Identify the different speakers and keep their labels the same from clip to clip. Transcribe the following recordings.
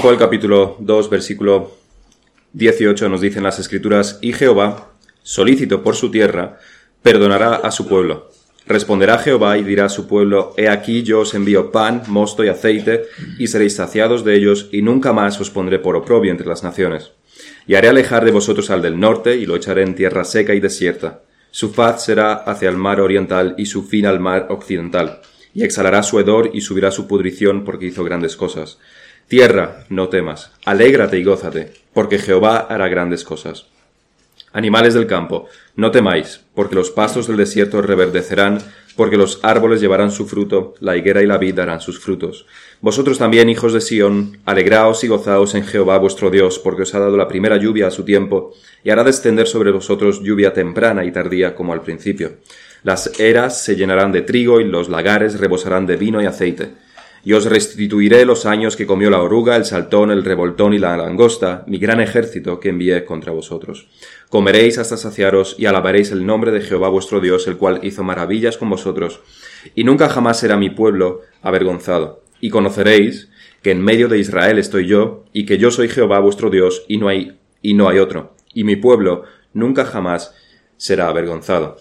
Speaker 1: Joel capítulo 2, versículo 18 nos dicen las escrituras, y Jehová, solícito por su tierra, perdonará a su pueblo. Responderá Jehová y dirá a su pueblo, He aquí yo os envío pan, mosto y aceite, y seréis saciados de ellos, y nunca más os pondré por oprobio entre las naciones. Y haré alejar de vosotros al del norte, y lo echaré en tierra seca y desierta. Su faz será hacia el mar oriental, y su fin al mar occidental. Y exhalará su hedor, y subirá su pudrición, porque hizo grandes cosas. Tierra, no temas, alégrate y gózate, porque Jehová hará grandes cosas. Animales del campo, no temáis, porque los pastos del desierto reverdecerán, porque los árboles llevarán su fruto, la higuera y la vid darán sus frutos. Vosotros también, hijos de Sión, alegraos y gozaos en Jehová vuestro Dios, porque os ha dado la primera lluvia a su tiempo, y hará descender sobre vosotros lluvia temprana y tardía como al principio. Las eras se llenarán de trigo y los lagares rebosarán de vino y aceite y os restituiré los años que comió la oruga, el saltón, el revoltón y la langosta, mi gran ejército que envié contra vosotros. Comeréis hasta saciaros y alabaréis el nombre de Jehová vuestro Dios, el cual hizo maravillas con vosotros, y nunca jamás será mi pueblo avergonzado. Y conoceréis que en medio de Israel estoy yo, y que yo soy Jehová vuestro Dios, y no hay, y no hay otro, y mi pueblo nunca jamás será avergonzado.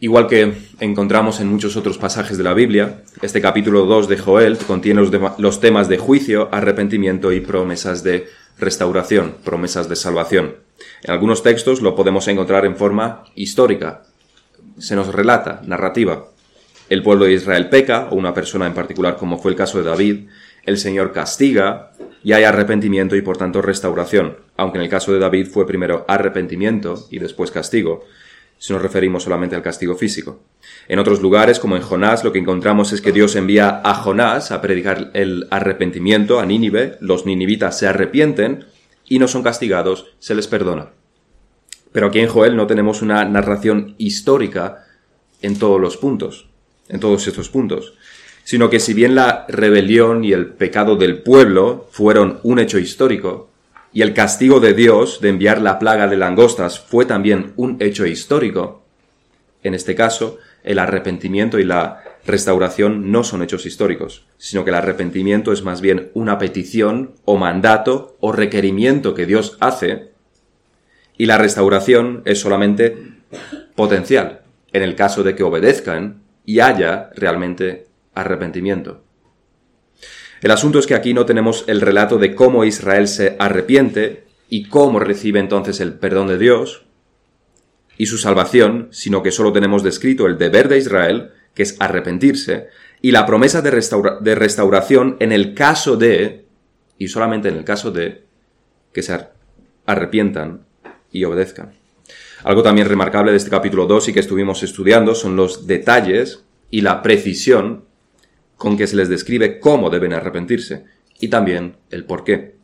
Speaker 1: Igual que encontramos en muchos otros pasajes de la Biblia, este capítulo 2 de Joel contiene los, temas de juicio, arrepentimiento y promesas de restauración, promesas de salvación. En algunos textos lo podemos encontrar en forma histórica. Se nos relata, narrativa. El pueblo de Israel peca, o una persona en particular como fue el caso de David, el Señor castiga y hay arrepentimiento y por tanto restauración, aunque en el caso de David fue primero arrepentimiento y después castigo, si nos referimos solamente al castigo físico. En otros lugares, como en Jonás, lo que encontramos es que Dios envía a Jonás a predicar el arrepentimiento a Nínive, los ninivitas se arrepienten y no son castigados, se les perdona. Pero aquí en Joel no tenemos una narración histórica en todos los puntos, en todos estos puntos, sino que si bien la rebelión y el pecado del pueblo fueron un hecho histórico, y el castigo de Dios de enviar la plaga de langostas fue también un hecho histórico. En este caso, el arrepentimiento y la restauración no son hechos históricos, sino que el arrepentimiento es más bien una petición o mandato o requerimiento que Dios hace y la restauración es solamente potencial, en el caso de que obedezcan y haya realmente arrepentimiento. El asunto es que aquí no tenemos el relato de cómo Israel se arrepiente y cómo recibe entonces el perdón de Dios y su salvación, sino que solo tenemos descrito el deber de Israel, que es arrepentirse, y la promesa de, de restauración en el caso de, y solamente en el caso de, que se arrepientan y obedezcan. Algo también remarcable de este capítulo 2 y que estuvimos estudiando son los detalles y la precisión con que se les describe cómo deben arrepentirse y también el por qué.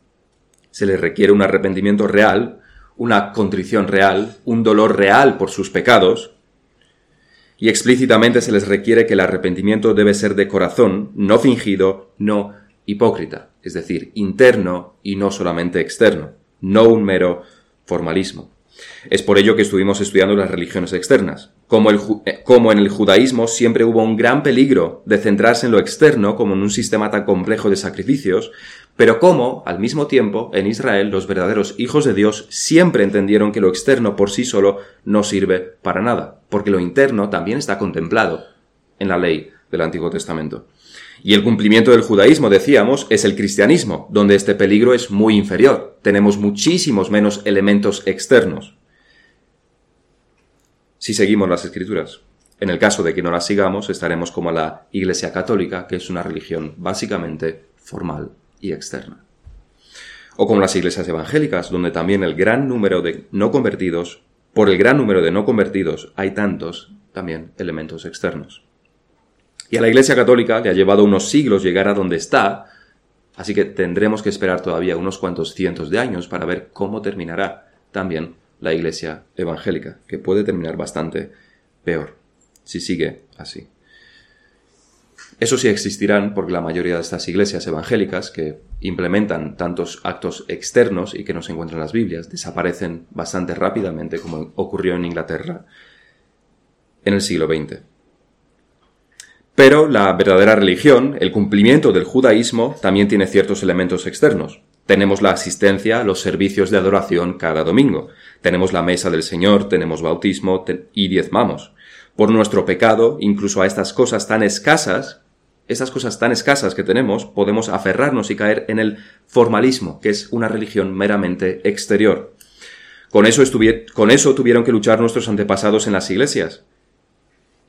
Speaker 1: Se les requiere un arrepentimiento real, una contrición real, un dolor real por sus pecados, y explícitamente se les requiere que el arrepentimiento debe ser de corazón, no fingido, no hipócrita, es decir, interno y no solamente externo, no un mero formalismo. Es por ello que estuvimos estudiando las religiones externas. Como, eh, como, en el judaísmo siempre hubo un gran peligro de centrarse en lo externo como en un sistema tan complejo de sacrificios, pero como, al mismo tiempo, en Israel los verdaderos hijos de Dios siempre entendieron que lo externo por sí solo no sirve para nada, porque lo interno también está contemplado en la ley del Antiguo Testamento. Y el cumplimiento del judaísmo, decíamos, es el cristianismo, donde este peligro es muy inferior. Tenemos muchísimos menos elementos externos. Si seguimos las escrituras. En el caso de que no las sigamos, estaremos como la Iglesia Católica, que es una religión básicamente formal y externa. O como las iglesias evangélicas, donde también el gran número de no convertidos, por el gran número de no convertidos, hay tantos también elementos externos. Y a la Iglesia Católica le ha llevado unos siglos llegar a donde está, así que tendremos que esperar todavía unos cuantos cientos de años para ver cómo terminará también la Iglesia Evangélica, que puede terminar bastante peor si sigue así. Eso sí existirán porque la mayoría de estas iglesias evangélicas que implementan tantos actos externos y que no se encuentran en las Biblias desaparecen bastante rápidamente como ocurrió en Inglaterra en el siglo XX. Pero la verdadera religión, el cumplimiento del judaísmo, también tiene ciertos elementos externos. Tenemos la asistencia los servicios de adoración cada domingo. Tenemos la mesa del Señor, tenemos bautismo y diezmamos. Por nuestro pecado, incluso a estas cosas tan escasas, estas cosas tan escasas que tenemos, podemos aferrarnos y caer en el formalismo, que es una religión meramente exterior. Con eso tuvieron que luchar nuestros antepasados en las iglesias,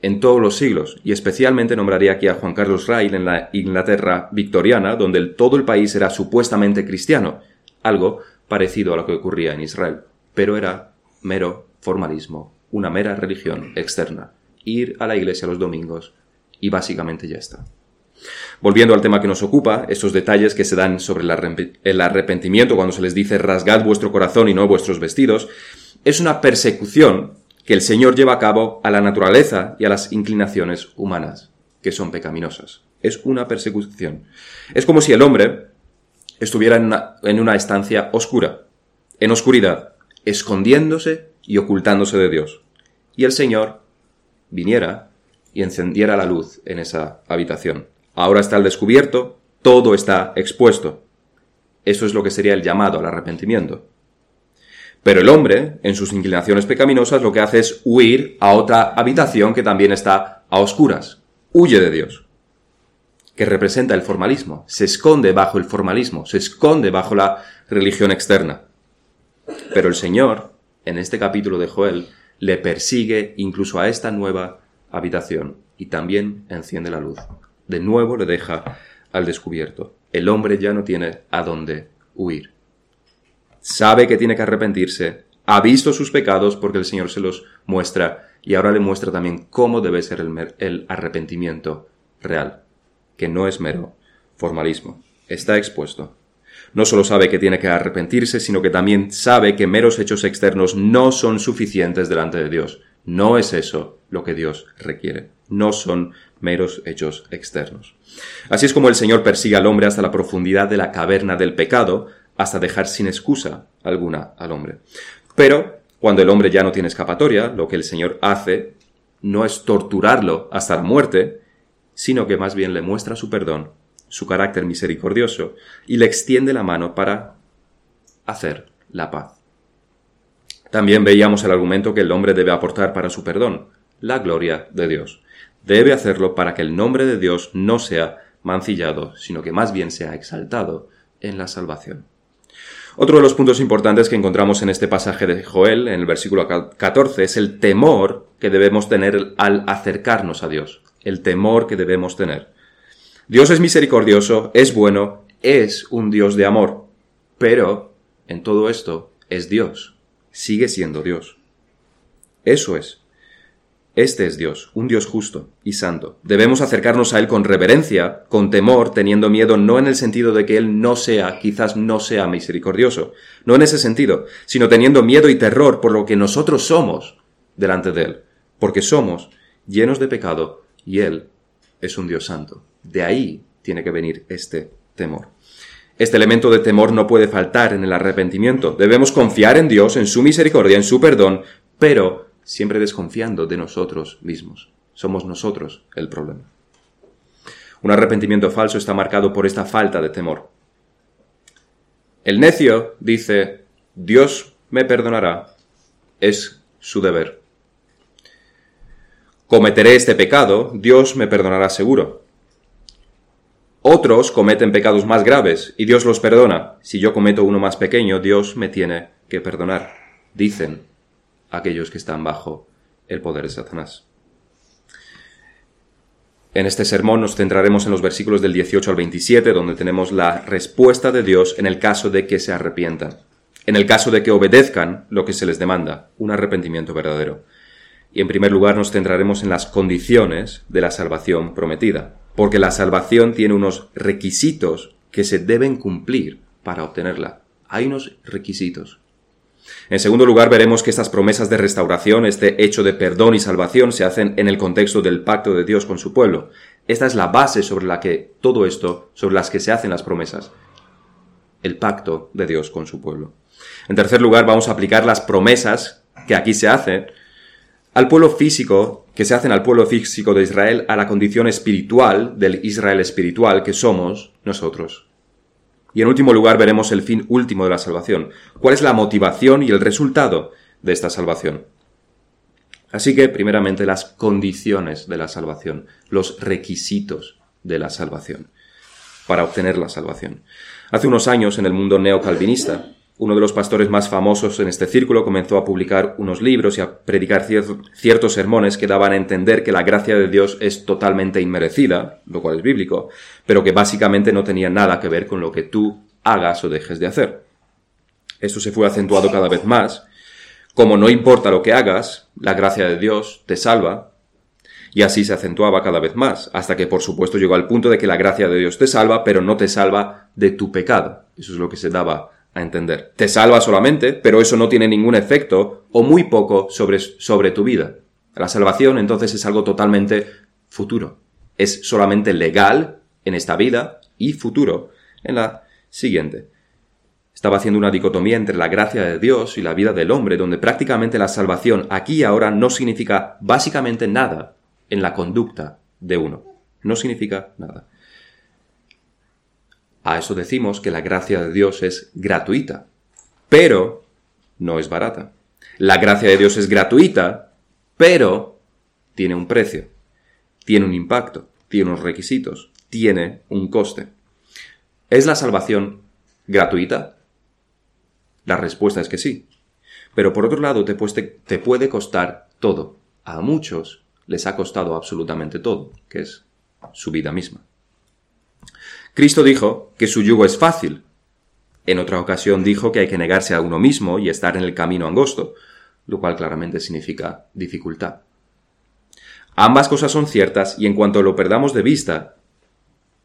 Speaker 1: en todos los siglos, y especialmente nombraría aquí a Juan Carlos Rail en la Inglaterra victoriana, donde todo el país era supuestamente cristiano, algo parecido a lo que ocurría en Israel, pero era mero formalismo, una mera religión externa, ir a la iglesia los domingos, y básicamente ya está. Volviendo al tema que nos ocupa, estos detalles que se dan sobre el arrepentimiento cuando se les dice rasgad vuestro corazón y no vuestros vestidos, es una persecución que el Señor lleva a cabo a la naturaleza y a las inclinaciones humanas, que son pecaminosas. Es una persecución. Es como si el hombre estuviera en una, estancia oscura, en oscuridad, escondiéndose y ocultándose de Dios. Y el Señor viniera y encendiera la luz en esa habitación. Ahora está al descubierto, todo está expuesto. Eso es lo que sería el llamado al arrepentimiento. Pero el hombre, en sus inclinaciones pecaminosas, lo que hace es huir a otra habitación que también está a oscuras. Huye de Dios. Que representa el formalismo. Se esconde bajo el formalismo. Se esconde bajo la religión externa. Pero el Señor, en este capítulo de Joel, le persigue incluso a esta nueva habitación y también enciende la luz de nuevo le deja al descubierto. El hombre ya no tiene a dónde huir. Sabe que tiene que arrepentirse, ha visto sus pecados porque el Señor se los muestra y ahora le muestra también cómo debe ser el, arrepentimiento real, que no es mero formalismo. Está expuesto. No solo sabe que tiene que arrepentirse, sino que también sabe que meros hechos externos no son suficientes delante de Dios. No es eso lo que Dios requiere. No son meros hechos externos. Así es como el Señor persigue al hombre hasta la profundidad de la caverna del pecado, hasta dejar sin excusa alguna al hombre. Pero, cuando el hombre ya no tiene escapatoria, lo que el Señor hace no es torturarlo hasta la muerte, sino que más bien le muestra su perdón, su carácter misericordioso, y le extiende la mano para hacer la paz. También veíamos el argumento que el hombre debe aportar para su perdón, la gloria de Dios debe hacerlo para que el nombre de Dios no sea mancillado, sino que más bien sea exaltado en la salvación. Otro de los puntos importantes que encontramos en este pasaje de Joel, en el versículo 14, es el temor que debemos tener al acercarnos a Dios. El temor que debemos tener. Dios es misericordioso, es bueno, es un Dios de amor, pero en todo esto es Dios, sigue siendo Dios. Eso es este es Dios, un Dios justo y santo. Debemos acercarnos a Él con reverencia, con temor, teniendo miedo no en el sentido de que Él no sea, quizás no sea misericordioso, no en ese sentido, sino teniendo miedo y terror por lo que nosotros somos delante de Él, porque somos llenos de pecado y Él es un Dios santo. De ahí tiene que venir este temor. Este elemento de temor no puede faltar en el arrepentimiento. Debemos confiar en Dios, en su misericordia, en su perdón, pero siempre desconfiando de nosotros mismos. Somos nosotros el problema. Un arrepentimiento falso está marcado por esta falta de temor. El necio dice, Dios me perdonará, es su deber. Cometeré este pecado, Dios me perdonará seguro. Otros cometen pecados más graves y Dios los perdona. Si yo cometo uno más pequeño, Dios me tiene que perdonar. Dicen aquellos que están bajo el poder de Satanás. En este sermón nos centraremos en los versículos del 18 al 27, donde tenemos la respuesta de Dios en el caso de que se arrepientan, en el caso de que obedezcan lo que se les demanda, un arrepentimiento verdadero. Y en primer lugar nos centraremos en las condiciones de la salvación prometida, porque la salvación tiene unos requisitos que se deben cumplir para obtenerla. Hay unos requisitos. En segundo lugar, veremos que estas promesas de restauración, este hecho de perdón y salvación, se hacen en el contexto del pacto de Dios con su pueblo. Esta es la base sobre la que todo esto, sobre las que se hacen las promesas. El pacto de Dios con su pueblo. En tercer lugar, vamos a aplicar las promesas que aquí se hacen al pueblo físico que se hacen al pueblo físico de Israel a la condición espiritual del Israel espiritual que somos nosotros. Y en último lugar veremos el fin último de la salvación. ¿Cuál es la motivación y el resultado de esta salvación? Así que, primeramente, las condiciones de la salvación, los requisitos de la salvación, para obtener la salvación. Hace unos años, en el mundo neocalvinista, uno de los pastores más famosos en este círculo comenzó a publicar unos libros y a predicar ciertos sermones que daban a entender que la gracia de Dios es totalmente inmerecida, lo cual es bíblico, pero que básicamente no tenía nada que ver con lo que tú hagas o dejes de hacer. Esto se fue acentuado cada vez más. Como no importa lo que hagas, la gracia de Dios te salva, y así se acentuaba cada vez más, hasta que por supuesto llegó al punto de que la gracia de Dios te salva, pero no te salva de tu pecado. Eso es lo que se daba entender. Te salva solamente, pero eso no tiene ningún efecto o muy poco sobre, sobre tu vida. La salvación entonces es algo totalmente futuro. Es solamente legal en esta vida y futuro en la siguiente. Estaba haciendo una dicotomía entre la gracia de Dios y la vida del hombre, donde prácticamente la salvación aquí y ahora no significa básicamente nada en la conducta de uno. No significa nada. A eso decimos que la gracia de Dios es gratuita, pero no es barata. La gracia de Dios es gratuita, pero tiene un precio, tiene un impacto, tiene unos requisitos, tiene un coste. ¿Es la salvación gratuita? La respuesta es que sí. Pero por otro lado, te, te puede costar todo. A muchos les ha costado absolutamente todo, que es su vida misma. Cristo dijo que su yugo es fácil. En otra ocasión dijo que hay que negarse a uno mismo y estar en el camino angosto, lo cual claramente significa dificultad. Ambas cosas son ciertas y en cuanto lo perdamos de vista,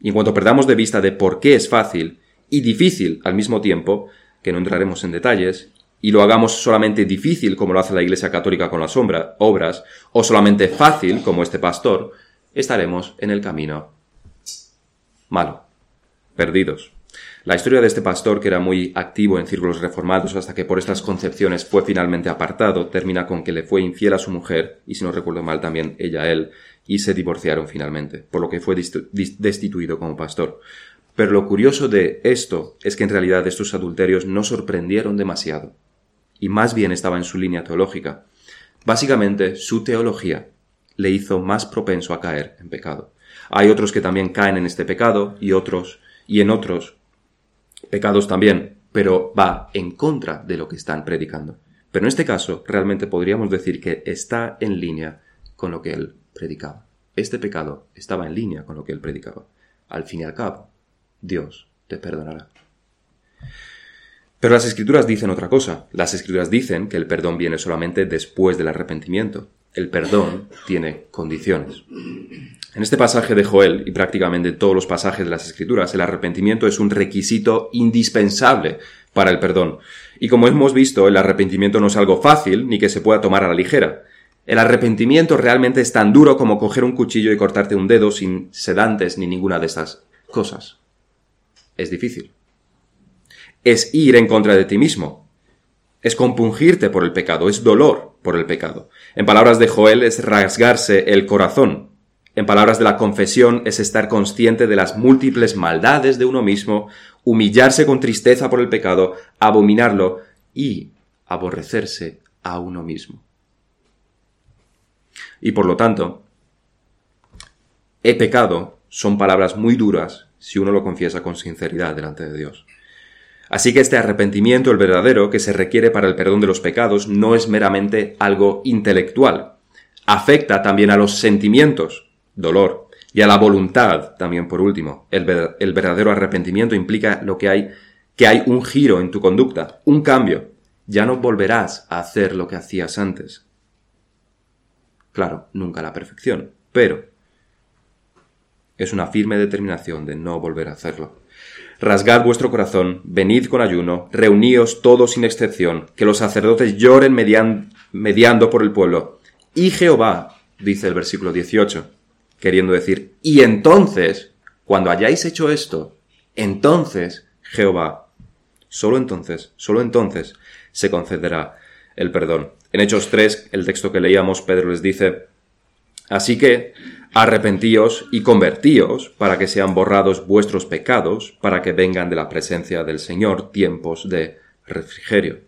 Speaker 1: y en cuanto perdamos de vista de por qué es fácil y difícil al mismo tiempo, que no entraremos en detalles, y lo hagamos solamente difícil como lo hace la Iglesia Católica con las obras, o solamente fácil como este pastor, estaremos en el camino malo perdidos. La historia de este pastor, que era muy activo en círculos reformados hasta que por estas concepciones fue finalmente apartado, termina con que le fue infiel a su mujer, y si no recuerdo mal también ella a él, y se divorciaron finalmente, por lo que fue destituido como pastor. Pero lo curioso de esto es que en realidad estos adulterios no sorprendieron demasiado, y más bien estaba en su línea teológica. Básicamente, su teología le hizo más propenso a caer en pecado. Hay otros que también caen en este pecado y otros y en otros pecados también, pero va en contra de lo que están predicando. Pero en este caso, realmente podríamos decir que está en línea con lo que él predicaba. Este pecado estaba en línea con lo que él predicaba. Al fin y al cabo, Dios te perdonará. Pero las escrituras dicen otra cosa. Las escrituras dicen que el perdón viene solamente después del arrepentimiento. El perdón tiene condiciones. En este pasaje de Joel y prácticamente todos los pasajes de las Escrituras, el arrepentimiento es un requisito indispensable para el perdón. Y como hemos visto, el arrepentimiento no es algo fácil ni que se pueda tomar a la ligera. El arrepentimiento realmente es tan duro como coger un cuchillo y cortarte un dedo sin sedantes ni ninguna de estas cosas. Es difícil. Es ir en contra de ti mismo. Es compungirte por el pecado, es dolor por el pecado. En palabras de Joel es rasgarse el corazón, en palabras de la confesión, es estar consciente de las múltiples maldades de uno mismo, humillarse con tristeza por el pecado, abominarlo y aborrecerse a uno mismo. Y por lo tanto, he pecado son palabras muy duras si uno lo confiesa con sinceridad delante de Dios. Así que este arrepentimiento, el verdadero, que se requiere para el perdón de los pecados, no es meramente algo intelectual. Afecta también a los sentimientos, dolor, y a la voluntad también por último. El, el verdadero arrepentimiento implica lo que hay, que hay un giro en tu conducta, un cambio. Ya no volverás a hacer lo que hacías antes. Claro, nunca la perfección, pero es una firme determinación de no volver a hacerlo. Rasgad vuestro corazón, venid con ayuno, reuníos todos sin excepción, que los sacerdotes lloren mediando por el pueblo. Y Jehová, dice el versículo 18, queriendo decir, y entonces, cuando hayáis hecho esto, entonces Jehová, solo entonces, solo entonces se concederá el perdón. En Hechos 3, el texto que leíamos, Pedro les dice, Así que, arrepentíos y convertíos para que sean borrados vuestros pecados, para que vengan de la presencia del Señor tiempos de refrigerio.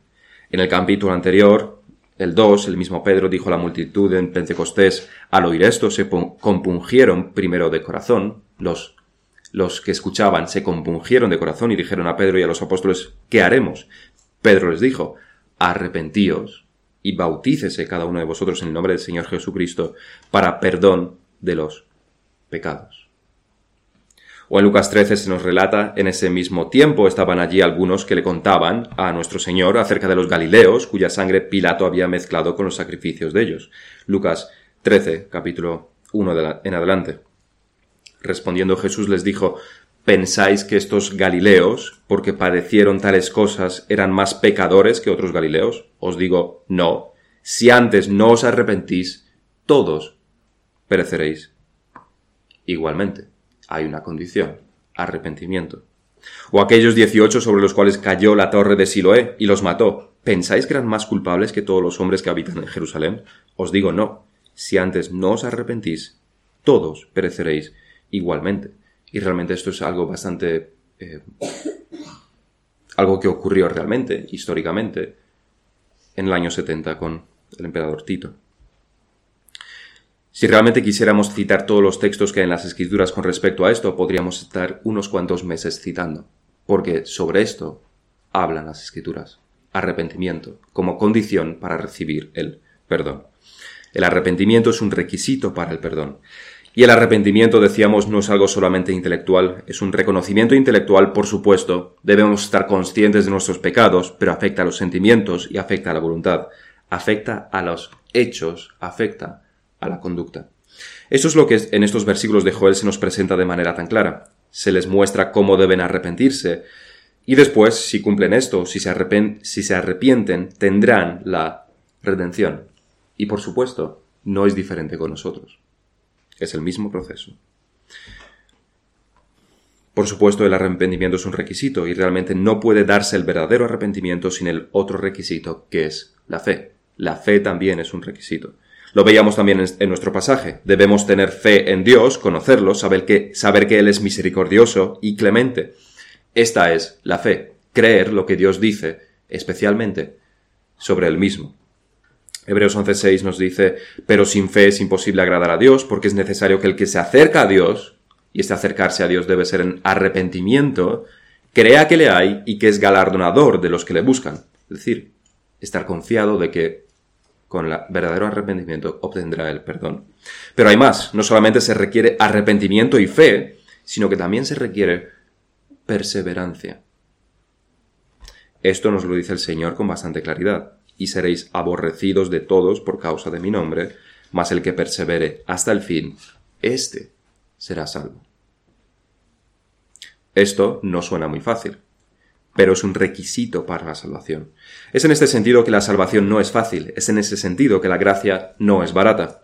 Speaker 1: En el capítulo anterior, el 2, el mismo Pedro dijo a la multitud en Pentecostés, al oír esto se compungieron primero de corazón, los, los que escuchaban se compungieron de corazón y dijeron a Pedro y a los apóstoles, ¿qué haremos? Pedro les dijo, arrepentíos y bautícese cada uno de vosotros en el nombre del Señor Jesucristo para perdón de los pecados. O en Lucas 13 se nos relata, en ese mismo tiempo estaban allí algunos que le contaban a nuestro Señor acerca de los Galileos, cuya sangre Pilato había mezclado con los sacrificios de ellos. Lucas 13, capítulo 1 en adelante. Respondiendo Jesús les dijo, ¿Pensáis que estos Galileos, porque padecieron tales cosas, eran más pecadores que otros Galileos? Os digo, no. Si antes no os arrepentís, todos pereceréis. Igualmente, hay una condición, arrepentimiento. O aquellos dieciocho sobre los cuales cayó la torre de Siloé y los mató, ¿pensáis que eran más culpables que todos los hombres que habitan en Jerusalén? Os digo, no. Si antes no os arrepentís, todos pereceréis igualmente. Y realmente esto es algo bastante... Eh, algo que ocurrió realmente, históricamente, en el año 70 con el emperador Tito. Si realmente quisiéramos citar todos los textos que hay en las escrituras con respecto a esto, podríamos estar unos cuantos meses citando, porque sobre esto hablan las escrituras. Arrepentimiento como condición para recibir el perdón. El arrepentimiento es un requisito para el perdón. Y el arrepentimiento, decíamos, no es algo solamente intelectual, es un reconocimiento intelectual, por supuesto. Debemos estar conscientes de nuestros pecados, pero afecta a los sentimientos y afecta a la voluntad. Afecta a los hechos, afecta la conducta. Eso es lo que en estos versículos de Joel se nos presenta de manera tan clara. Se les muestra cómo deben arrepentirse. Y después, si cumplen esto, si se, si se arrepienten, tendrán la redención. Y por supuesto, no es diferente con nosotros. Es el mismo proceso. Por supuesto, el arrepentimiento es un requisito y realmente no puede darse el verdadero arrepentimiento sin el otro requisito, que es la fe. La fe también es un requisito. Lo veíamos también en, nuestro pasaje. Debemos tener fe en Dios, conocerlo, saber que, saber que Él es misericordioso y clemente. Esta es la fe, creer lo que Dios dice, especialmente sobre Él mismo. Hebreos 11.6 nos dice, pero sin fe es imposible agradar a Dios, porque es necesario que el que se acerca a Dios, y este acercarse a Dios debe ser en arrepentimiento, crea que le hay y que es galardonador de los que le buscan. Es decir, estar confiado de que con el verdadero arrepentimiento obtendrá el perdón. Pero hay más, no solamente se requiere arrepentimiento y fe, sino que también se requiere perseverancia. Esto nos lo dice el Señor con bastante claridad y seréis aborrecidos de todos por causa de mi nombre, mas el que persevere hasta el fin, éste será salvo. Esto no suena muy fácil, pero es un requisito para la salvación. Es en este sentido que la salvación no es fácil, es en ese sentido que la gracia no es barata.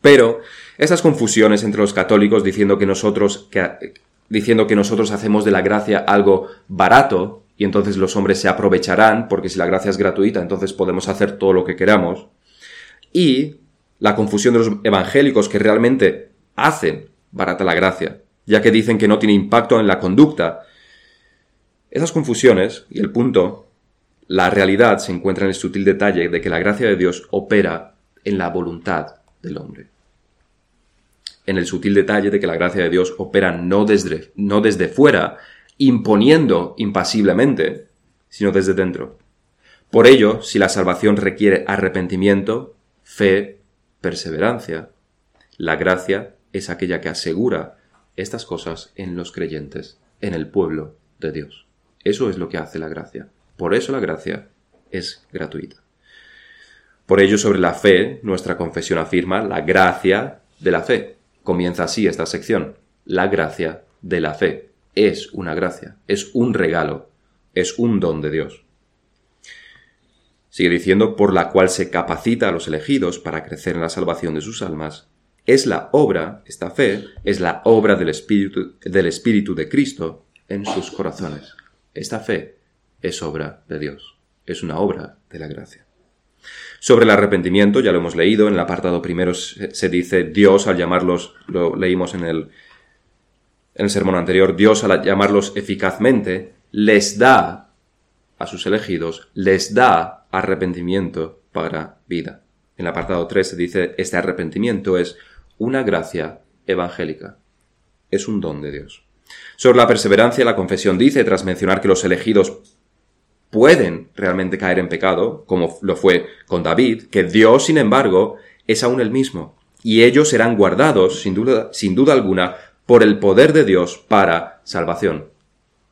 Speaker 1: Pero esas confusiones entre los católicos diciendo que nosotros, diciendo que nosotros hacemos de la gracia algo barato, y entonces los hombres se aprovecharán, porque si la gracia es gratuita, entonces podemos hacer todo lo que queramos. Y la confusión de los evangélicos que realmente hacen barata la gracia, ya que dicen que no tiene impacto en la conducta. Esas confusiones, y el punto, la realidad se encuentra en el sutil detalle de que la gracia de Dios opera en la voluntad del hombre. En el sutil detalle de que la gracia de Dios opera no desde, no desde fuera, imponiendo impasiblemente, sino desde dentro. Por ello, si la salvación requiere arrepentimiento, fe, perseverancia, la gracia es aquella que asegura estas cosas en los creyentes, en el pueblo de Dios. Eso es lo que hace la gracia. Por eso la gracia es gratuita. Por ello, sobre la fe, nuestra confesión afirma la gracia de la fe. Comienza así esta sección, la gracia de la fe es una gracia, es un regalo, es un don de Dios. Sigue diciendo, por la cual se capacita a los elegidos para crecer en la salvación de sus almas, es la obra, esta fe, es la obra del Espíritu, del Espíritu de Cristo en sus corazones. Esta fe es obra de Dios, es una obra de la gracia. Sobre el arrepentimiento, ya lo hemos leído, en el apartado primero se dice Dios al llamarlos, lo leímos en el, en el sermón anterior, Dios al llamarlos eficazmente, les da a sus elegidos, les da arrepentimiento para vida. En el apartado 3 se dice, este arrepentimiento es una gracia evangélica, es un don de Dios. Sobre la perseverancia, la confesión dice, tras mencionar que los elegidos pueden realmente caer en pecado, como lo fue con David, que Dios, sin embargo, es aún el mismo, y ellos serán guardados, sin duda, sin duda alguna, por el poder de Dios para salvación.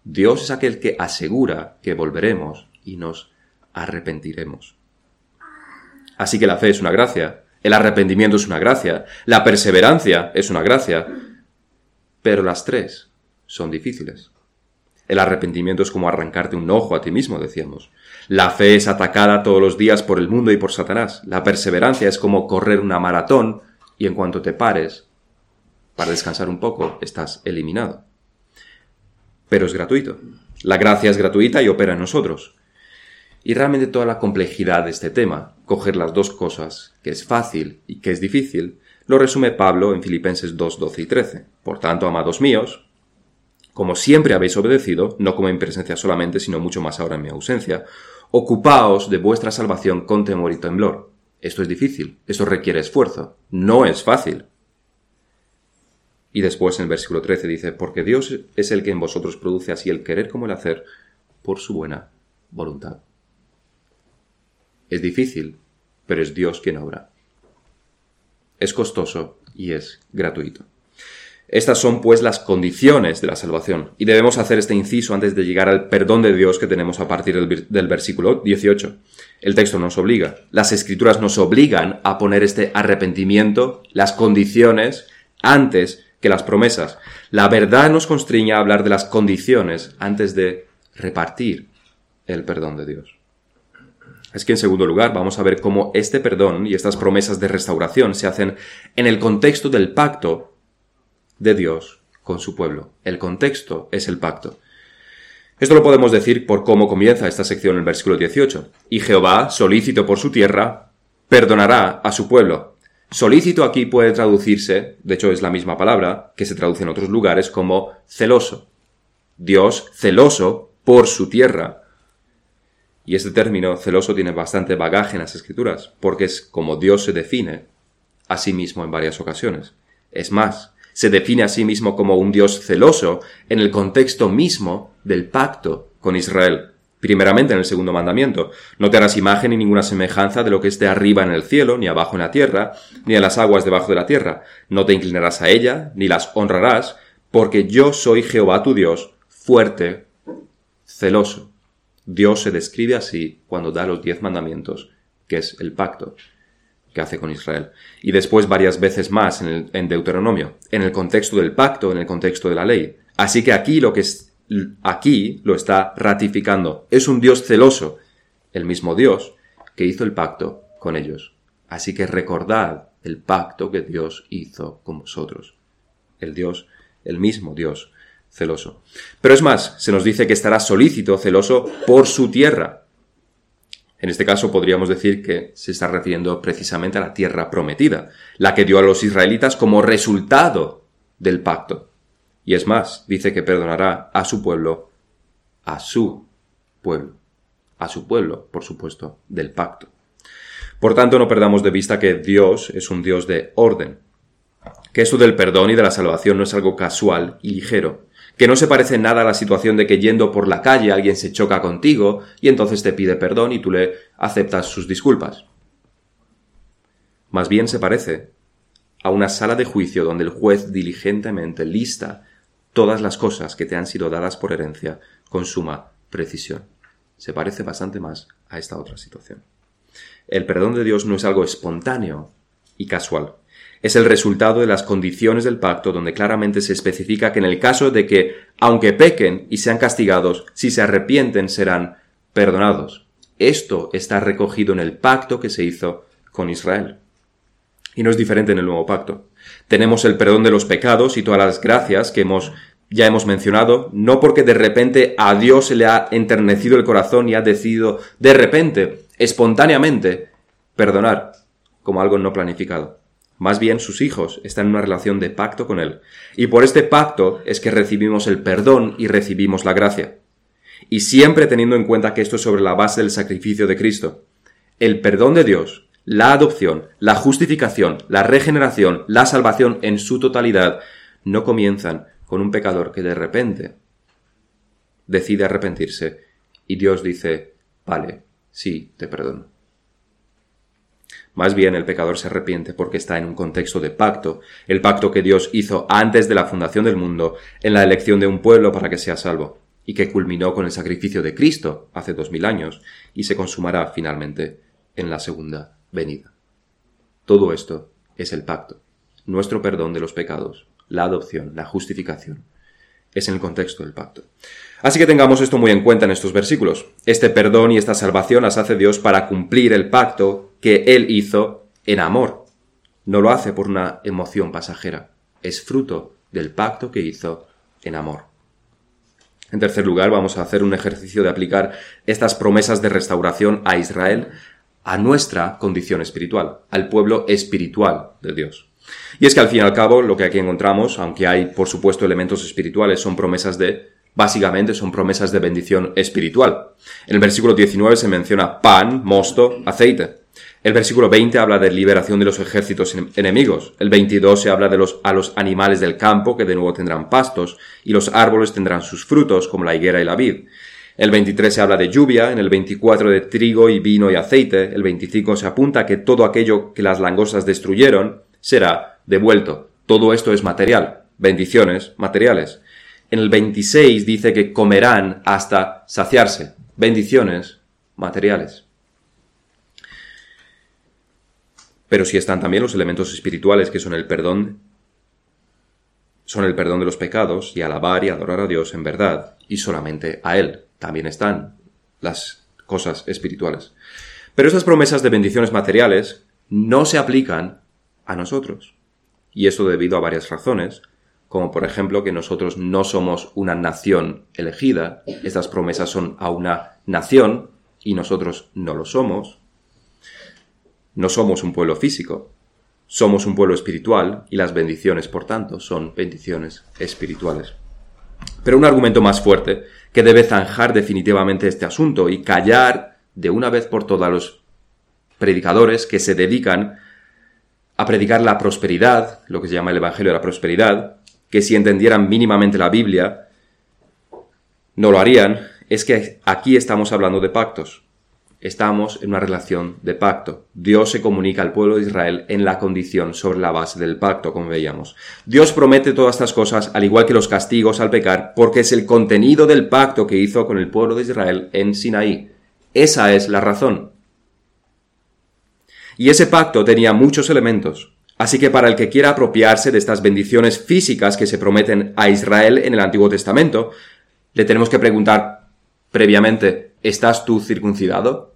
Speaker 1: Dios es aquel que asegura que volveremos y nos arrepentiremos. Así que la fe es una gracia, el arrepentimiento es una gracia, la perseverancia es una gracia, pero las tres son difíciles. El arrepentimiento es como arrancarte un ojo a ti mismo, decíamos. La fe es atacada todos los días por el mundo y por Satanás. La perseverancia es como correr una maratón y en cuanto te pares, para descansar un poco, estás eliminado. Pero es gratuito. La gracia es gratuita y opera en nosotros. Y realmente toda la complejidad de este tema, coger las dos cosas, que es fácil y que es difícil, lo resume Pablo en Filipenses 2, 12 y 13. Por tanto, amados míos, como siempre habéis obedecido, no como en presencia solamente, sino mucho más ahora en mi ausencia, ocupaos de vuestra salvación con temor y temblor. Esto es difícil, esto requiere esfuerzo, no es fácil. Y después en el versículo 13 dice, porque Dios es el que en vosotros produce así el querer como el hacer por su buena voluntad. Es difícil, pero es Dios quien obra. Es costoso y es gratuito. Estas son pues las condiciones de la salvación. Y debemos hacer este inciso antes de llegar al perdón de Dios que tenemos a partir del, versículo 18. El texto nos obliga. Las escrituras nos obligan a poner este arrepentimiento, las condiciones, antes que las promesas. La verdad nos constriña a hablar de las condiciones antes de repartir el perdón de Dios. Es que en segundo lugar vamos a ver cómo este perdón y estas promesas de restauración se hacen en el contexto del pacto de Dios con su pueblo. El contexto es el pacto. Esto lo podemos decir por cómo comienza esta sección en el versículo 18. Y Jehová, solícito por su tierra, perdonará a su pueblo. Solícito aquí puede traducirse, de hecho es la misma palabra, que se traduce en otros lugares como celoso. Dios celoso por su tierra. Y este término celoso tiene bastante bagaje en las escrituras, porque es como Dios se define a sí mismo en varias ocasiones. Es más, se define a sí mismo como un Dios celoso en el contexto mismo del pacto con Israel. Primeramente en el segundo mandamiento, no te harás imagen ni ninguna semejanza de lo que esté arriba en el cielo, ni abajo en la tierra, ni en las aguas debajo de la tierra. No te inclinarás a ella, ni las honrarás, porque yo soy Jehová tu Dios, fuerte, celoso. Dios se describe así cuando da los diez mandamientos, que es el pacto que hace con Israel. Y después varias veces más en, en, Deuteronomio, en el contexto del pacto, en el contexto de la ley. Así que aquí lo que es, aquí lo está ratificando. Es un Dios celoso, el mismo Dios que hizo el pacto con ellos. Así que recordad el pacto que Dios hizo con vosotros. El Dios, el mismo Dios celoso. Pero es más, se nos dice que estará solícito, celoso por su tierra. En este caso podríamos decir que se está refiriendo precisamente a la tierra prometida, la que dio a los israelitas como resultado del pacto. Y es más, dice que perdonará a su pueblo, a su pueblo, a su pueblo, por supuesto, del pacto. Por tanto, no perdamos de vista que Dios es un Dios de orden, que esto del perdón y de la salvación no es algo casual y ligero, que no se parece nada a la situación de que yendo por la calle alguien se choca contigo y entonces te pide perdón y tú le aceptas sus disculpas. Más bien se parece a una sala de juicio donde el juez diligentemente lista todas las cosas que te han sido dadas por herencia con suma precisión. Se parece bastante más a esta otra situación. El perdón de Dios no es algo espontáneo y casual es el resultado de las condiciones del pacto donde claramente se especifica que en el caso de que, aunque pequen y sean castigados, si se arrepienten serán perdonados. Esto está recogido en el pacto que se hizo con Israel. Y no es diferente en el nuevo pacto. Tenemos el perdón de los pecados y todas las gracias que hemos ya hemos mencionado, no porque de repente a Dios se le ha enternecido el corazón y ha decidido de repente, espontáneamente, perdonar como algo no planificado. Más bien sus hijos están en una relación de pacto con Él. Y por este pacto es que recibimos el perdón y recibimos la gracia. Y siempre teniendo en cuenta que esto es sobre la base del sacrificio de Cristo. El perdón de Dios, la adopción, la justificación, la regeneración, la salvación en su totalidad no comienzan con un pecador que de repente decide arrepentirse y Dios dice, vale, sí, te perdono. Más bien el pecador se arrepiente porque está en un contexto de pacto, el pacto que Dios hizo antes de la fundación del mundo en la elección de un pueblo para que sea salvo, y que culminó con el sacrificio de Cristo hace dos mil años y se consumará finalmente en la segunda venida. Todo esto es el pacto, nuestro perdón de los pecados, la adopción, la justificación, es en el contexto del pacto. Así que tengamos esto muy en cuenta en estos versículos. Este perdón y esta salvación las hace Dios para cumplir el pacto que Él hizo en amor. No lo hace por una emoción pasajera. Es fruto del pacto que hizo en amor. En tercer lugar, vamos a hacer un ejercicio de aplicar estas promesas de restauración a Israel a nuestra condición espiritual, al pueblo espiritual de Dios. Y es que al fin y al cabo lo que aquí encontramos, aunque hay por supuesto elementos espirituales, son promesas de, básicamente son promesas de bendición espiritual. En el versículo 19 se menciona pan, mosto, aceite. El versículo 20 habla de liberación de los ejércitos enemigos. El 22 se habla de los, a los animales del campo que de nuevo tendrán pastos y los árboles tendrán sus frutos como la higuera y la vid. El 23 se habla de lluvia, en el 24 de trigo y vino y aceite, el 25 se apunta que todo aquello que las langostas destruyeron será devuelto. Todo esto es material, bendiciones materiales. En el 26 dice que comerán hasta saciarse, bendiciones materiales. Pero si están también los elementos espirituales que son el perdón, son el perdón de los pecados y alabar y adorar a Dios en verdad y solamente a Él. También están las cosas espirituales. Pero esas promesas de bendiciones materiales no se aplican a nosotros. Y eso debido a varias razones, como por ejemplo que nosotros no somos una nación elegida, estas promesas son a una nación y nosotros no lo somos. No somos un pueblo físico, somos un pueblo espiritual y las bendiciones, por tanto, son bendiciones espirituales. Pero un argumento más fuerte que debe zanjar definitivamente este asunto y callar de una vez por todas los predicadores que se dedican a predicar la prosperidad, lo que se llama el Evangelio de la Prosperidad, que si entendieran mínimamente la Biblia, no lo harían, es que aquí estamos hablando de pactos. Estamos en una relación de pacto. Dios se comunica al pueblo de Israel en la condición sobre la base del pacto, como veíamos. Dios promete todas estas cosas, al igual que los castigos al pecar, porque es el contenido del pacto que hizo con el pueblo de Israel en Sinaí. Esa es la razón. Y ese pacto tenía muchos elementos. Así que para el que quiera apropiarse de estas bendiciones físicas que se prometen a Israel en el Antiguo Testamento, le tenemos que preguntar previamente, ¿estás tú circuncidado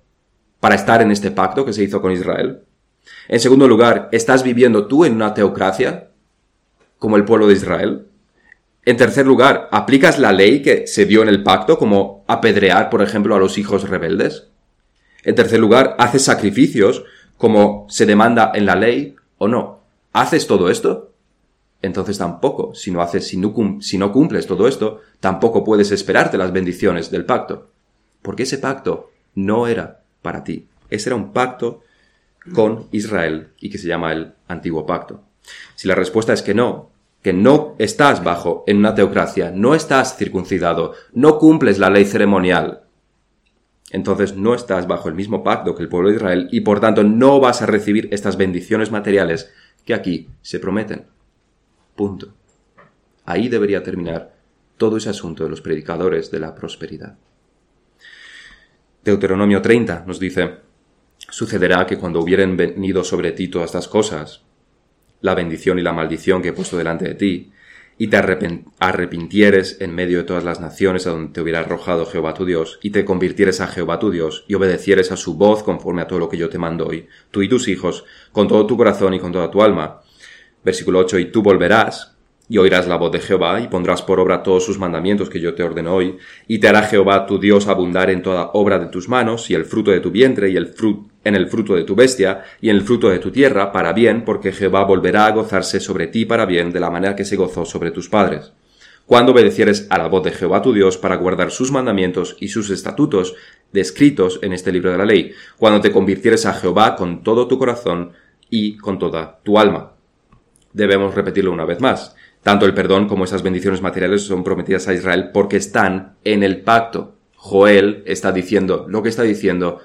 Speaker 1: para estar en este pacto que se hizo con Israel? En segundo lugar, ¿estás viviendo tú en una teocracia como el pueblo de Israel? En tercer lugar, ¿aplicas la ley que se dio en el pacto como apedrear, por ejemplo, a los hijos rebeldes? En tercer lugar, ¿haces sacrificios como se demanda en la ley o no. ¿Haces todo esto? Entonces tampoco, si no haces, si no, si no cumples todo esto, tampoco puedes esperarte las bendiciones del pacto. Porque ese pacto no era para ti. Ese era un pacto con Israel y que se llama el antiguo pacto. Si la respuesta es que no, que no estás bajo en una teocracia, no estás circuncidado, no cumples la ley ceremonial, entonces no estás bajo el mismo pacto que el pueblo de Israel y por tanto no vas a recibir estas bendiciones materiales que aquí se prometen. Punto. Ahí debería terminar todo ese asunto de los predicadores de la prosperidad. Deuteronomio 30 nos dice, sucederá que cuando hubieren venido sobre ti todas estas cosas, la bendición y la maldición que he puesto delante de ti, y te arrepintieres en medio de todas las naciones a donde te hubiera arrojado Jehová tu Dios, y te convirtieres a Jehová tu Dios, y obedecieres a su voz conforme a todo lo que yo te mando hoy, tú y tus hijos, con todo tu corazón y con toda tu alma. Versículo 8, y tú volverás, y oirás la voz de Jehová, y pondrás por obra todos sus mandamientos que yo te ordeno hoy, y te hará Jehová tu Dios abundar en toda obra de tus manos, y el fruto de tu vientre, y el fruto en el fruto de tu bestia, y en el fruto de tu tierra, para bien, porque Jehová volverá a gozarse sobre ti para bien, de la manera que se gozó sobre tus padres. Cuando obedecieres a la voz de Jehová tu Dios para guardar sus mandamientos y sus estatutos, descritos en este libro de la ley, cuando te convirtieres a Jehová con todo tu corazón y con toda tu alma. Debemos repetirlo una vez más. Tanto el perdón como esas bendiciones materiales son prometidas a Israel porque están en el pacto. Joel está diciendo lo que está diciendo,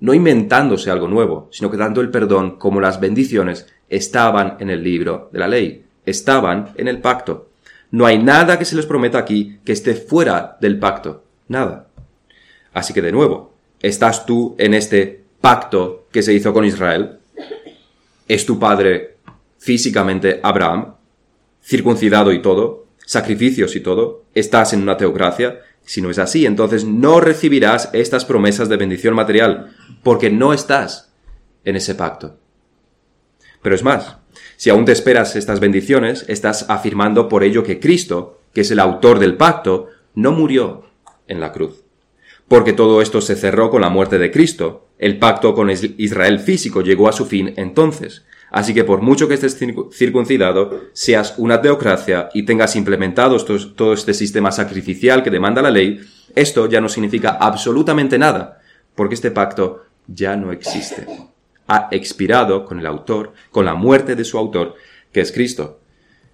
Speaker 1: no inventándose algo nuevo, sino que tanto el perdón como las bendiciones estaban en el libro de la ley, estaban en el pacto. No hay nada que se les prometa aquí que esté fuera del pacto, nada. Así que de nuevo, ¿estás tú en este pacto que se hizo con Israel? ¿Es tu padre físicamente Abraham? Circuncidado y todo, sacrificios y todo, estás en una teocracia. Si no es así, entonces no recibirás estas promesas de bendición material, porque no estás en ese pacto. Pero es más, si aún te esperas estas bendiciones, estás afirmando por ello que Cristo, que es el autor del pacto, no murió en la cruz. Porque todo esto se cerró con la muerte de Cristo. El pacto con Israel físico llegó a su fin entonces. Así que por mucho que estés circuncidado, seas una teocracia y tengas implementado todo este sistema sacrificial que demanda la ley, esto ya no significa absolutamente nada, porque este pacto ya no existe. Ha expirado con el autor, con la muerte de su autor, que es Cristo.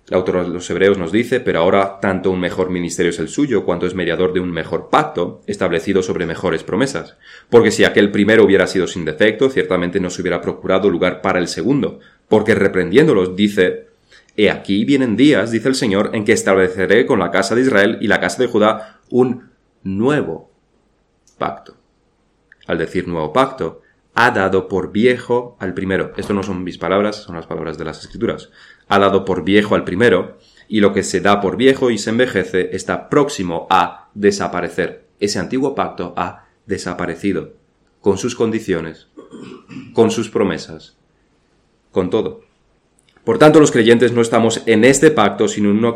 Speaker 1: El autor de los Hebreos nos dice, pero ahora tanto un mejor ministerio es el suyo, cuanto es mediador de un mejor pacto, establecido sobre mejores promesas. Porque si aquel primero hubiera sido sin defecto, ciertamente no se hubiera procurado lugar para el segundo, porque reprendiéndolos dice, He aquí vienen días, dice el Señor, en que estableceré con la casa de Israel y la casa de Judá un nuevo pacto. Al decir nuevo pacto, ha dado por viejo al primero. Esto no son mis palabras, son las palabras de las Escrituras ha dado por viejo al primero, y lo que se da por viejo y se envejece está próximo a desaparecer. Ese antiguo pacto ha desaparecido, con sus condiciones, con sus promesas, con todo. Por tanto, los creyentes no estamos en este pacto, sino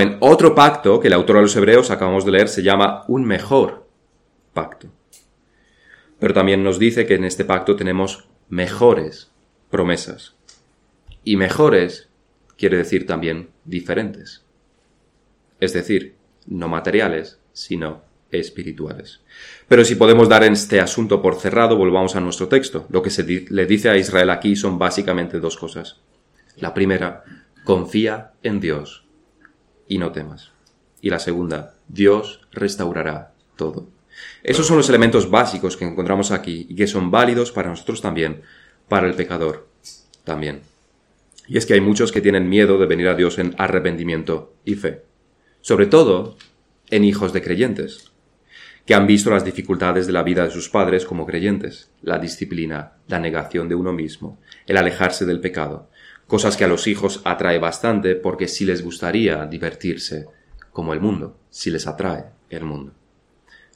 Speaker 1: en otro pacto que el autor de los Hebreos acabamos de leer se llama un mejor pacto. Pero también nos dice que en este pacto tenemos mejores promesas. Y mejores quiere decir también diferentes. Es decir, no materiales, sino espirituales. Pero si podemos dar este asunto por cerrado, volvamos a nuestro texto. Lo que se le dice a Israel aquí son básicamente dos cosas. La primera, confía en Dios y no temas. Y la segunda, Dios restaurará todo. Esos son los elementos básicos que encontramos aquí y que son válidos para nosotros también, para el pecador también. Y es que hay muchos que tienen miedo de venir a Dios en arrepentimiento y fe. Sobre todo en hijos de creyentes, que han visto las dificultades de la vida de sus padres como creyentes, la disciplina, la negación de uno mismo, el alejarse del pecado, cosas que a los hijos atrae bastante porque sí les gustaría divertirse como el mundo, si les atrae el mundo.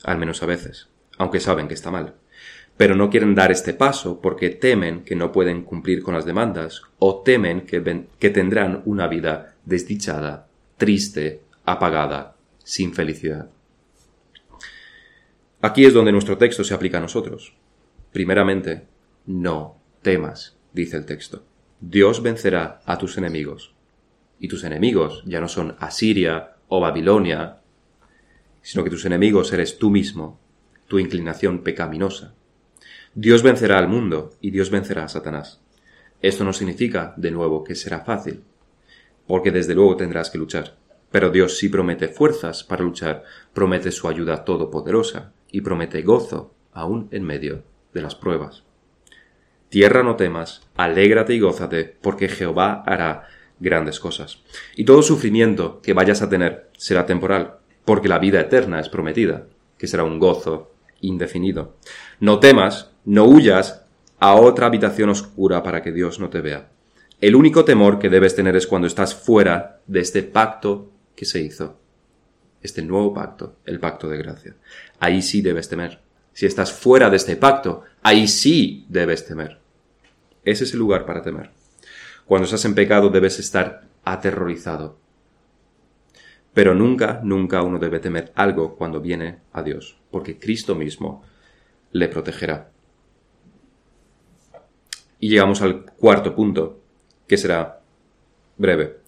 Speaker 1: Al menos a veces, aunque saben que está mal pero no quieren dar este paso porque temen que no pueden cumplir con las demandas o temen que, tendrán una vida desdichada, triste, apagada, sin felicidad. Aquí es donde nuestro texto se aplica a nosotros. Primeramente, no temas, dice el texto. Dios vencerá a tus enemigos. Y tus enemigos ya no son Asiria o Babilonia, sino que tus enemigos eres tú mismo, tu inclinación pecaminosa. Dios vencerá al mundo y Dios vencerá a Satanás. Esto no significa, de nuevo, que será fácil, porque desde luego tendrás que luchar. Pero Dios sí promete fuerzas para luchar, promete su ayuda todopoderosa y promete gozo aún en medio de las pruebas. Tierra no temas, alégrate y gózate, porque Jehová hará grandes cosas. Y todo sufrimiento que vayas a tener será temporal, porque la vida eterna es prometida, que será un gozo indefinido. No temas, no huyas a otra habitación oscura para que Dios no te vea. El único temor que debes tener es cuando estás fuera de este pacto que se hizo. Este nuevo pacto, el pacto de gracia. Ahí sí debes temer. Si estás fuera de este pacto, ahí sí debes temer. Ese es el lugar para temer. Cuando estás en pecado debes estar aterrorizado. Pero nunca, nunca uno debe temer algo cuando viene a Dios, porque Cristo mismo le protegerá. Y llegamos al cuarto punto, que será breve.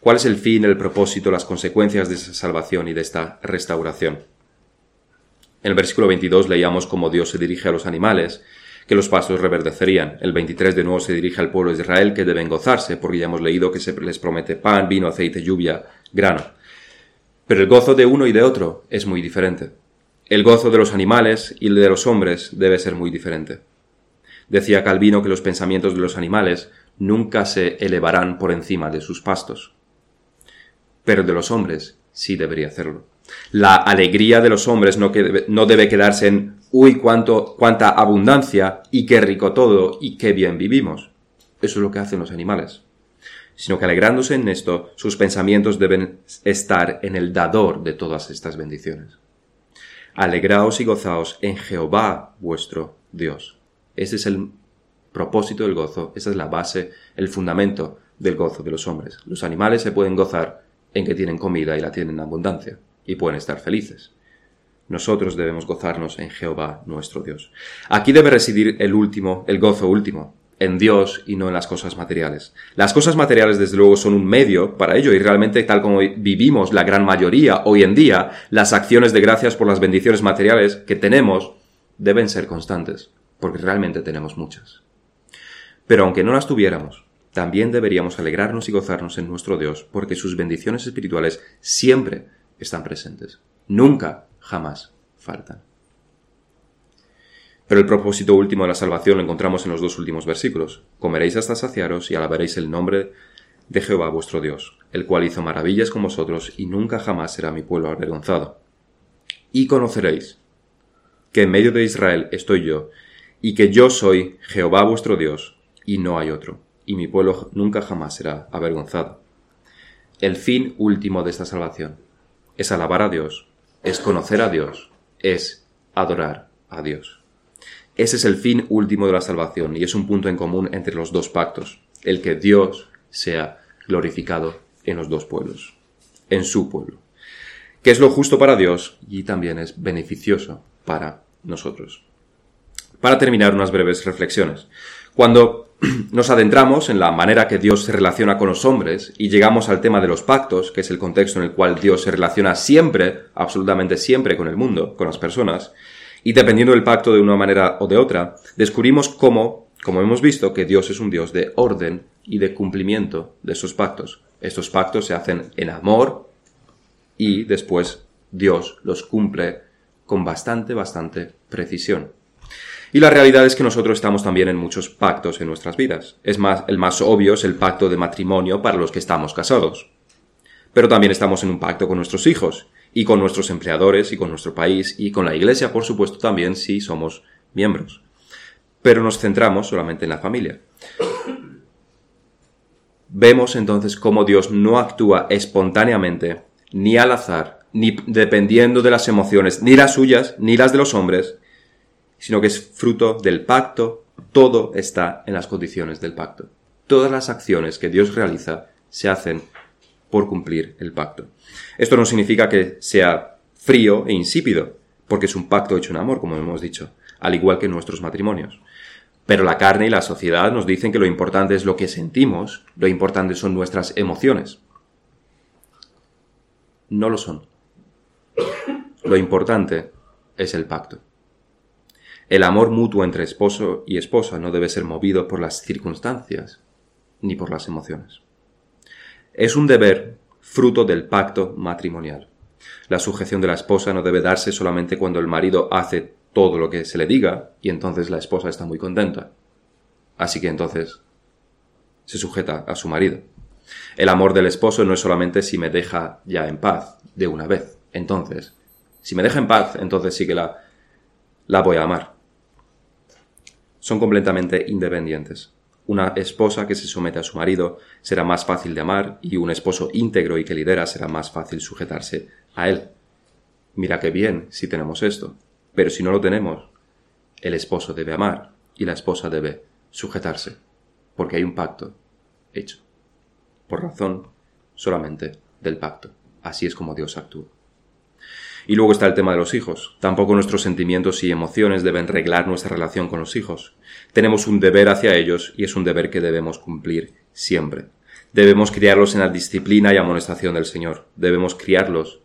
Speaker 1: ¿Cuál es el fin, el propósito, las consecuencias de esa salvación y de esta restauración? En el versículo 22 leíamos cómo Dios se dirige a los animales, que los pastos reverdecerían. El 23 de nuevo se dirige al pueblo de Israel que deben gozarse, porque ya hemos leído que se les promete pan, vino, aceite, lluvia, grano. Pero el gozo de uno y de otro es muy diferente. El gozo de los animales y el de los hombres debe ser muy diferente. Decía Calvino que los pensamientos de los animales nunca se elevarán por encima de sus pastos. Pero de los hombres sí debería hacerlo. La alegría de los hombres no, no debe quedarse en uy, cuánto, cuánta abundancia y qué rico todo y qué bien vivimos. Eso es lo que hacen los animales. Sino que alegrándose en esto, sus pensamientos deben estar en el dador de todas estas bendiciones. Alegraos y gozaos en Jehová vuestro Dios. Ese es el propósito del gozo, esa es la base, el fundamento del gozo de los hombres. Los animales se pueden gozar en que tienen comida y la tienen en abundancia, y pueden estar felices. Nosotros debemos gozarnos en Jehová nuestro Dios. Aquí debe residir el último, el gozo último, en Dios y no en las cosas materiales. Las cosas materiales, desde luego, son un medio para ello y realmente, tal como vivimos la gran mayoría hoy en día, las acciones de gracias por las bendiciones materiales que tenemos deben ser constantes porque realmente tenemos muchas. Pero aunque no las tuviéramos, también deberíamos alegrarnos y gozarnos en nuestro Dios, porque sus bendiciones espirituales siempre están presentes. Nunca, jamás faltan. Pero el propósito último de la salvación lo encontramos en los dos últimos versículos. Comeréis hasta saciaros y alabaréis el nombre de Jehová vuestro Dios, el cual hizo maravillas con vosotros y nunca jamás será mi pueblo avergonzado. Y conoceréis que en medio de Israel estoy yo, y que yo soy Jehová vuestro Dios, y no hay otro, y mi pueblo nunca jamás será avergonzado. El fin último de esta salvación es alabar a Dios, es conocer a Dios, es adorar a Dios. Ese es el fin último de la salvación y es un punto en común entre los dos pactos, el que Dios sea glorificado en los dos pueblos, en su pueblo, que es lo justo para Dios y también es beneficioso para nosotros para terminar unas breves reflexiones. Cuando nos adentramos en la manera que Dios se relaciona con los hombres y llegamos al tema de los pactos, que es el contexto en el cual Dios se relaciona siempre, absolutamente siempre con el mundo, con las personas, y dependiendo del pacto de una manera o de otra, descubrimos cómo, como hemos visto, que Dios es un Dios de orden y de cumplimiento de esos pactos. Estos pactos se hacen en amor y después Dios los cumple con bastante, bastante precisión. Y la realidad es que nosotros estamos también en muchos pactos en nuestras vidas. Es más, el más obvio es el pacto de matrimonio para los que estamos casados. Pero también estamos en un pacto con nuestros hijos, y con nuestros empleadores, y con nuestro país, y con la iglesia, por supuesto, también si somos miembros. Pero nos centramos solamente en la familia. Vemos entonces cómo Dios no actúa espontáneamente, ni al azar, ni dependiendo de las emociones, ni las suyas, ni las de los hombres, sino que es fruto del pacto, todo está en las condiciones del pacto. Todas las acciones que Dios realiza se hacen por cumplir el pacto. Esto no significa que sea frío e insípido, porque es un pacto hecho en amor, como hemos dicho, al igual que nuestros matrimonios. Pero la carne y la sociedad nos dicen que lo importante es lo que sentimos, lo importante son nuestras emociones. No lo son. Lo importante es el pacto. El amor mutuo entre esposo y esposa no debe ser movido por las circunstancias ni por las emociones. Es un deber fruto del pacto matrimonial. La sujeción de la esposa no debe darse solamente cuando el marido hace todo lo que se le diga y entonces la esposa está muy contenta. Así que entonces se sujeta a su marido. El amor del esposo no es solamente si me deja ya en paz de una vez. Entonces, si me deja en paz, entonces sí que la, la voy a amar son completamente independientes. Una esposa que se somete a su marido será más fácil de amar y un esposo íntegro y que lidera será más fácil sujetarse a él. Mira qué bien si tenemos esto, pero si no lo tenemos, el esposo debe amar y la esposa debe sujetarse, porque hay un pacto hecho, por razón solamente del pacto. Así es como Dios actúa. Y luego está el tema de los hijos. Tampoco nuestros sentimientos y emociones deben reglar nuestra relación con los hijos. Tenemos un deber hacia ellos y es un deber que debemos cumplir siempre. Debemos criarlos en la disciplina y amonestación del Señor. Debemos criarlos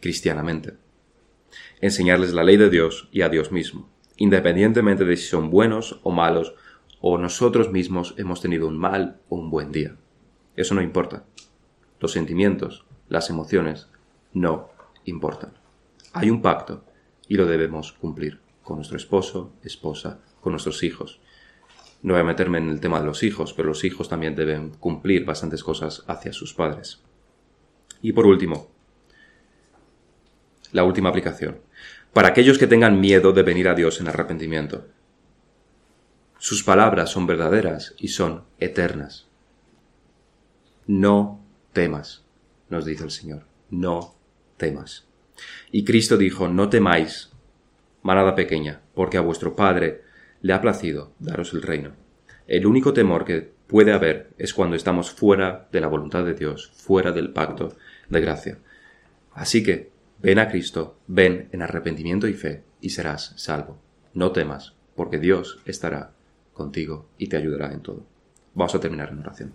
Speaker 1: cristianamente. Enseñarles la ley de Dios y a Dios mismo, independientemente de si son buenos o malos o nosotros mismos hemos tenido un mal o un buen día. Eso no importa. Los sentimientos, las emociones, no importan. Hay un pacto y lo debemos cumplir con nuestro esposo, esposa, con nuestros hijos. No voy a meterme en el tema de los hijos, pero los hijos también deben cumplir bastantes cosas hacia sus padres. Y por último, la última aplicación. Para aquellos que tengan miedo de venir a Dios en arrepentimiento. Sus palabras son verdaderas y son eternas. No temas, nos dice el Señor. No temas. Y Cristo dijo, no temáis, manada pequeña, porque a vuestro Padre le ha placido daros el reino. El único temor que puede haber es cuando estamos fuera de la voluntad de Dios, fuera del pacto de gracia. Así que, ven a Cristo, ven en arrepentimiento y fe, y serás salvo. No temas, porque Dios estará contigo y te ayudará en todo. Vamos a terminar en oración.